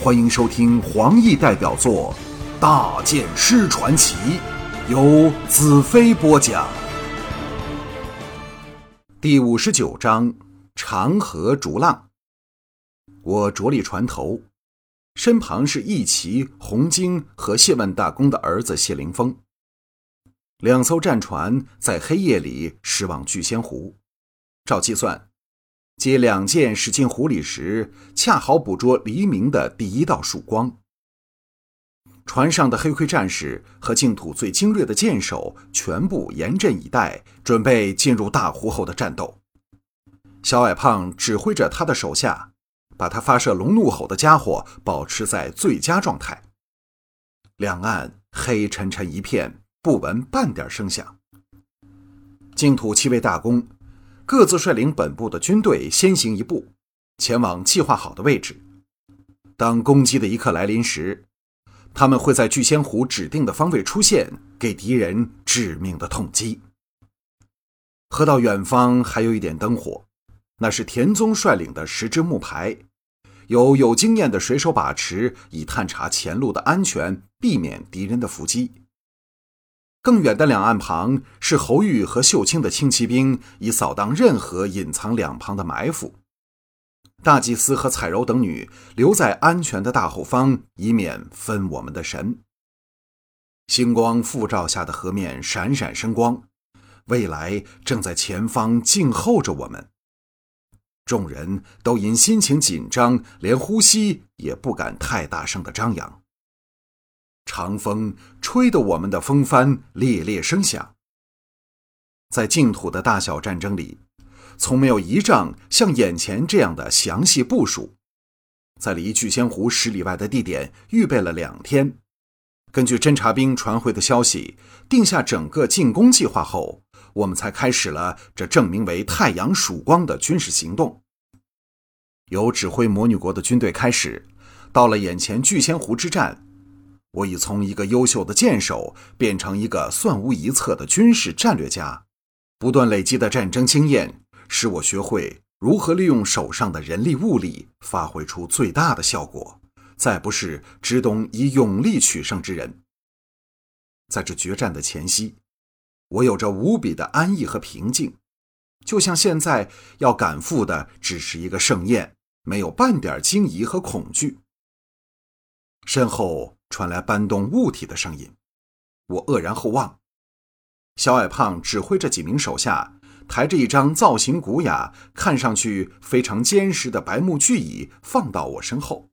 欢迎收听黄奕代表作《大剑师传奇》，由子飞播讲。第五十九章：长河逐浪。我着力船头，身旁是义旗、红巾和谢万大公的儿子谢灵峰。两艘战船在黑夜里驶往聚仙湖，照计算，接两箭驶进湖里时，恰好捕捉黎明的第一道曙光。船上的黑盔战士和净土最精锐的剑手全部严阵以待，准备进入大湖后的战斗。小矮胖指挥着他的手下，把他发射龙怒吼的家伙保持在最佳状态。两岸黑沉沉一片。不闻半点声响。净土七位大公各自率领本部的军队先行一步，前往计划好的位置。当攻击的一刻来临时，他们会在聚仙湖指定的方位出现，给敌人致命的痛击。河道远方还有一点灯火，那是田宗率领的十只木牌，有有经验的水手把持，以探查前路的安全，避免敌人的伏击。更远的两岸旁是侯玉和秀清的轻骑兵，以扫荡任何隐藏两旁的埋伏。大祭司和彩柔等女留在安全的大后方，以免分我们的神。星光复照下的河面闪闪生光，未来正在前方静候着我们。众人都因心情紧张，连呼吸也不敢太大声的张扬。长风吹得我们的风帆猎猎声响。在净土的大小战争里，从没有一仗像眼前这样的详细部署。在离聚仙湖十里外的地点预备了两天，根据侦察兵传回的消息，定下整个进攻计划后，我们才开始了这证明为太阳曙光的军事行动。由指挥魔女国的军队开始，到了眼前聚仙湖之战。我已从一个优秀的剑手变成一个算无一策的军事战略家，不断累积的战争经验使我学会如何利用手上的人力物力发挥出最大的效果，再不是只懂以勇力取胜之人。在这决战的前夕，我有着无比的安逸和平静，就像现在要赶赴的只是一个盛宴，没有半点惊疑和恐惧。身后。传来搬动物体的声音，我愕然后望，小矮胖指挥着几名手下，抬着一张造型古雅、看上去非常坚实的白木巨椅放到我身后。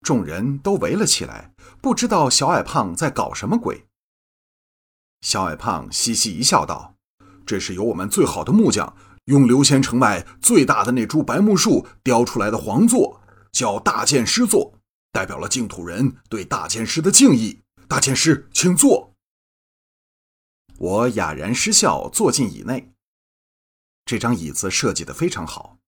众人都围了起来，不知道小矮胖在搞什么鬼。小矮胖嘻嘻一笑，道：“这是由我们最好的木匠用流仙城外最大的那株白木树雕出来的皇座，叫大剑师座。”代表了净土人对大剑师的敬意。大剑师，请坐。我哑然失笑，坐进椅内。这张椅子设计的非常好，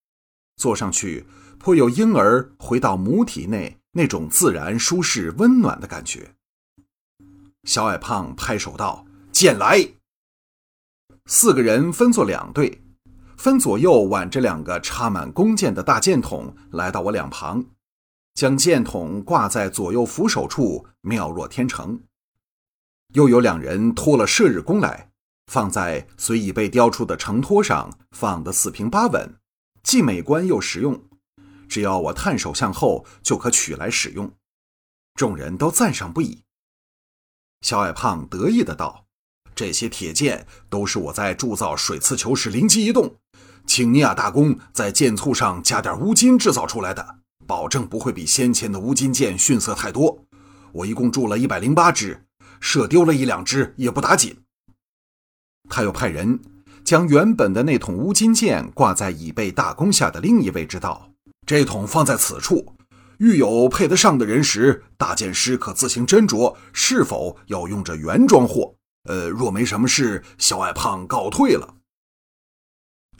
坐上去颇有婴儿回到母体内那种自然、舒适、温暖的感觉。小矮胖拍手道：“剑来！”四个人分作两队，分左右挽着两个插满弓箭的大箭筒，来到我两旁。将箭筒挂在左右扶手处，妙若天成。又有两人托了射日弓来，放在随已被雕出的承托上，放得四平八稳，既美观又实用。只要我探手向后，就可取来使用。众人都赞赏不已。小矮胖得意的道：“这些铁剑都是我在铸造水刺球时灵机一动，请尼亚大公在剑簇上加点乌金制造出来的。”保证不会比先前的乌金剑逊色太多。我一共铸了一百零八支，射丢了一两支也不打紧。他又派人将原本的那桶乌金剑挂在已被大弓下的另一位之，道：“这桶放在此处，遇有配得上的人时，大剑师可自行斟酌是否要用这原装货。呃，若没什么事，小矮胖告退了。”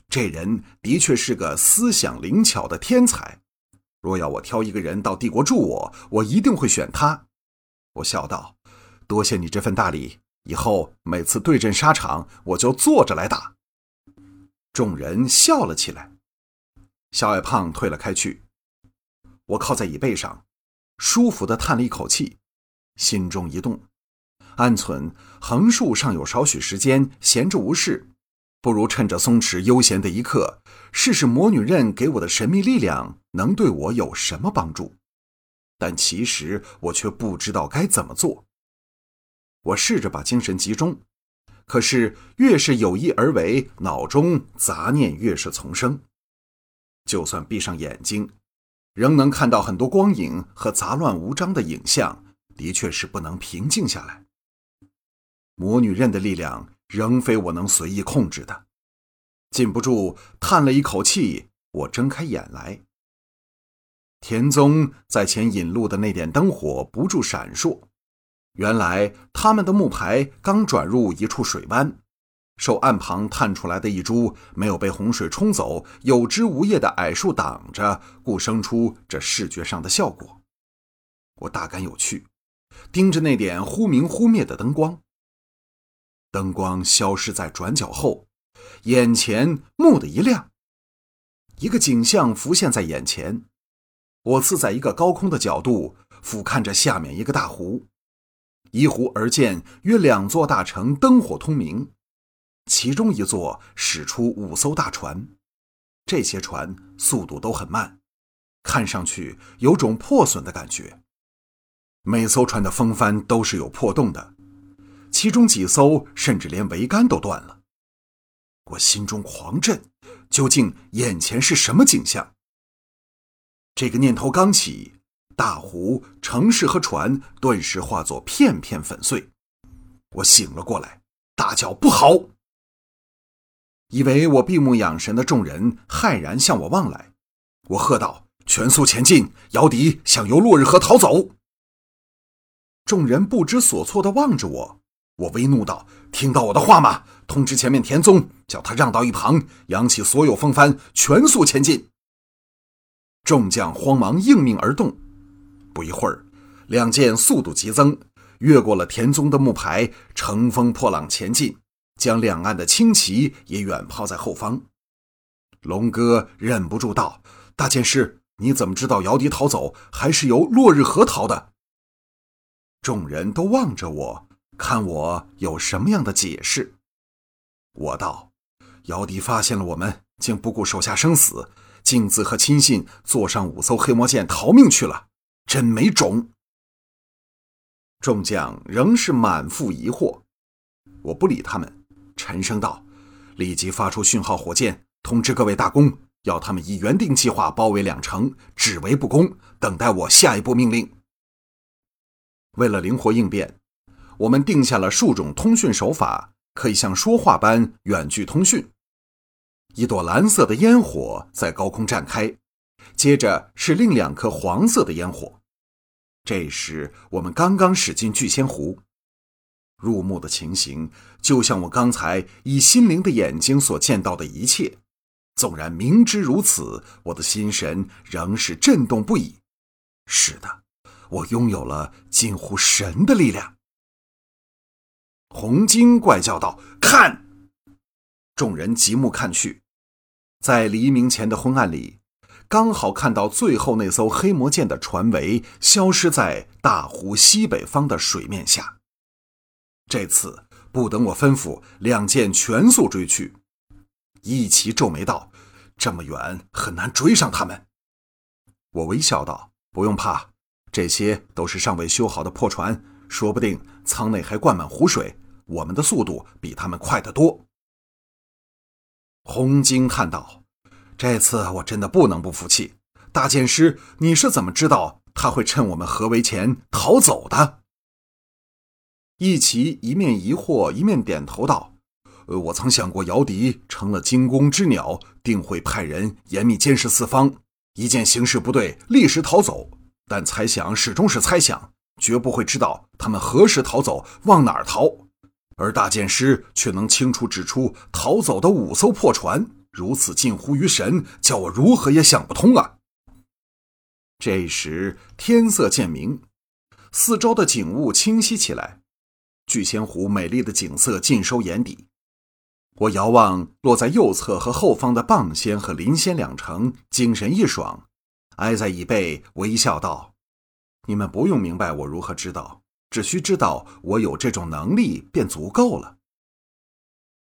这人的确是个思想灵巧的天才。若要我挑一个人到帝国助我，我一定会选他。我笑道：“多谢你这份大礼，以后每次对阵沙场，我就坐着来打。”众人笑了起来。小矮胖退了开去，我靠在椅背上，舒服的叹了一口气，心中一动，暗存横竖尚有少许时间，闲着无事，不如趁着松弛悠闲的一刻，试试魔女刃给我的神秘力量能对我有什么帮助。但其实我却不知道该怎么做。我试着把精神集中。可是，越是有意而为，脑中杂念越是丛生。就算闭上眼睛，仍能看到很多光影和杂乱无章的影像，的确是不能平静下来。魔女刃的力量仍非我能随意控制的。禁不住叹了一口气，我睁开眼来。田宗在前引路的那点灯火不住闪烁。原来他们的木牌刚转入一处水湾，受岸旁探出来的一株没有被洪水冲走、有枝无叶的矮树挡着，故生出这视觉上的效果。我大感有趣，盯着那点忽明忽灭的灯光。灯光消失在转角后，眼前蓦地一亮，一个景象浮现在眼前。我自在一个高空的角度俯瞰着下面一个大湖。依湖而建，约两座大城，灯火通明。其中一座驶出五艘大船，这些船速度都很慢，看上去有种破损的感觉。每艘船的风帆都是有破洞的，其中几艘甚至连桅杆都断了。我心中狂震，究竟眼前是什么景象？这个念头刚起。大湖、城市和船顿时化作片片粉碎。我醒了过来，大叫：“不好！”以为我闭目养神的众人骇然向我望来。我喝道：“全速前进！姚笛想由落日河逃走。”众人不知所措的望着我。我微怒道：“听到我的话吗？通知前面田宗，叫他让到一旁，扬起所有风帆，全速前进。”众将慌忙应命而动。不一会儿，两舰速度急增，越过了田宗的木牌，乘风破浪前进，将两岸的轻骑也远抛在后方。龙哥忍不住道：“大剑师，你怎么知道姚笛逃走还是由落日河逃的？”众人都望着我，看我有什么样的解释。我道：“姚笛发现了我们，竟不顾手下生死，径自和亲信坐上五艘黑魔舰逃命去了。”真没种！众将仍是满腹疑惑，我不理他们，沉声道：“立即发出讯号火箭，通知各位大公，要他们以原定计划包围两城，只为不攻，等待我下一步命令。”为了灵活应变，我们定下了数种通讯手法，可以像说话般远距通讯。一朵蓝色的烟火在高空绽开。接着是另两颗黄色的烟火。这时我们刚刚驶进聚仙湖，入目的情形就像我刚才以心灵的眼睛所见到的一切。纵然明知如此，我的心神仍是震动不已。是的，我拥有了近乎神的力量。红晶怪叫道：“看！”众人极目看去，在黎明前的昏暗里。刚好看到最后那艘黑魔舰的船尾消失在大湖西北方的水面下。这次不等我吩咐，两舰全速追去。一齐皱眉道：“这么远，很难追上他们。”我微笑道：“不用怕，这些都是尚未修好的破船，说不定舱内还灌满湖水，我们的速度比他们快得多。”红惊叹道。这次我真的不能不服气，大剑师，你是怎么知道他会趁我们合围前逃走的？一齐一面疑惑一面点头道：“呃，我曾想过，姚笛成了惊弓之鸟，定会派人严密监视四方，一见形势不对，立时逃走。但猜想始终是猜想，绝不会知道他们何时逃走，往哪儿逃。而大剑师却能清楚指出逃走的五艘破船。”如此近乎于神，叫我如何也想不通啊！这时天色渐明，四周的景物清晰起来，聚仙湖美丽的景色尽收眼底。我遥望落在右侧和后方的蚌仙和林仙两城，精神一爽，挨在椅背微笑道：“你们不用明白我如何知道，只需知道我有这种能力便足够了。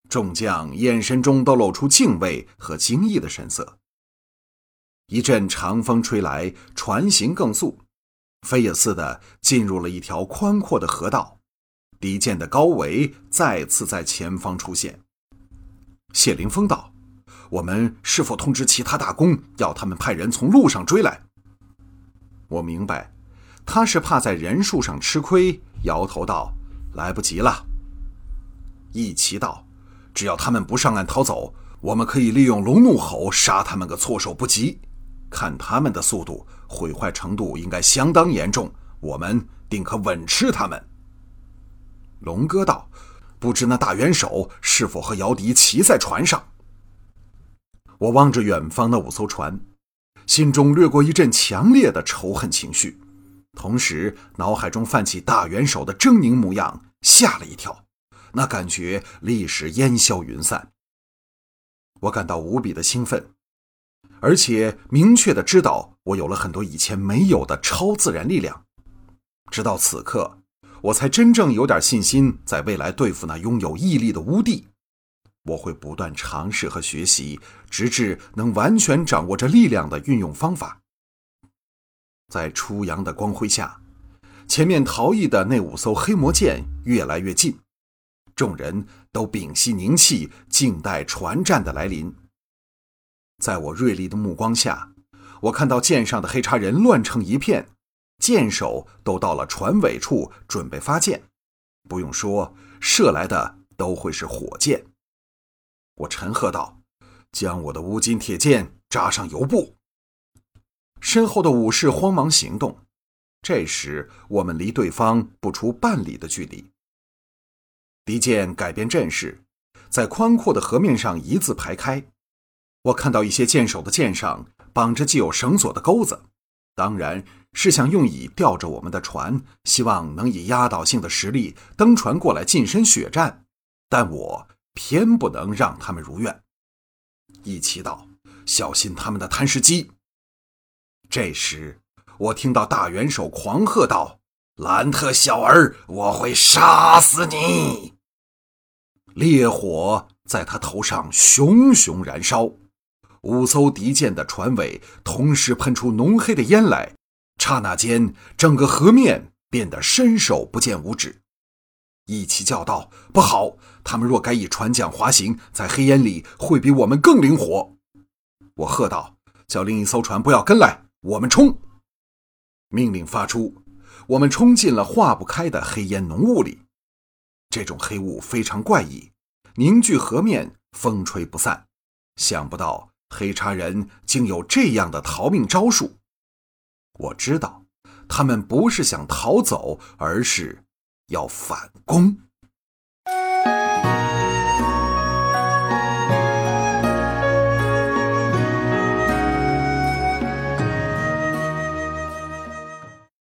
众将眼神中都露出敬畏和惊异的神色。一阵长风吹来，船行更速，飞也似的进入了一条宽阔的河道。敌舰的高围再次在前方出现。谢凌风道：“我们是否通知其他大公，要他们派人从路上追来？”我明白，他是怕在人数上吃亏，摇头道：“来不及了。”一齐道：“只要他们不上岸逃走，我们可以利用龙怒吼杀他们个措手不及。看他们的速度，毁坏程度应该相当严重，我们定可稳吃他们。”龙哥道：“不知那大元首是否和姚笛骑在船上？”我望着远方的五艘船。心中掠过一阵强烈的仇恨情绪，同时脑海中泛起大元首的狰狞模样，吓了一跳。那感觉立时烟消云散。我感到无比的兴奋，而且明确的知道我有了很多以前没有的超自然力量。直到此刻，我才真正有点信心，在未来对付那拥有毅力的乌帝。我会不断尝试和学习，直至能完全掌握这力量的运用方法。在初阳的光辉下，前面逃逸的那五艘黑魔舰越来越近，众人都屏息凝气，静待船战的来临。在我锐利的目光下，我看到舰上的黑叉人乱成一片，舰手都到了船尾处准备发箭。不用说，射来的都会是火箭。我沉喝道：“将我的乌金铁剑扎上油布。”身后的武士慌忙行动。这时，我们离对方不出半里的距离。敌舰改变阵势，在宽阔的河面上一字排开。我看到一些舰手的剑上绑着系有绳索的钩子，当然是想用以吊着我们的船，希望能以压倒性的实力登船过来近身血战。但我。偏不能让他们如愿。一祈祷，小心他们的贪食机。这时，我听到大元首狂喝道：“兰特小儿，我会杀死你！”烈火在他头上熊熊燃烧，五艘敌舰的船尾同时喷出浓黑的烟来，刹那间，整个河面变得伸手不见五指。一起叫道：“不好！他们若改以船桨滑行，在黑烟里会比我们更灵活。”我喝道：“叫另一艘船不要跟来，我们冲！”命令发出，我们冲进了化不开的黑烟浓雾里。这种黑雾非常怪异，凝聚河面，风吹不散。想不到黑叉人竟有这样的逃命招数。我知道，他们不是想逃走，而是。要反攻。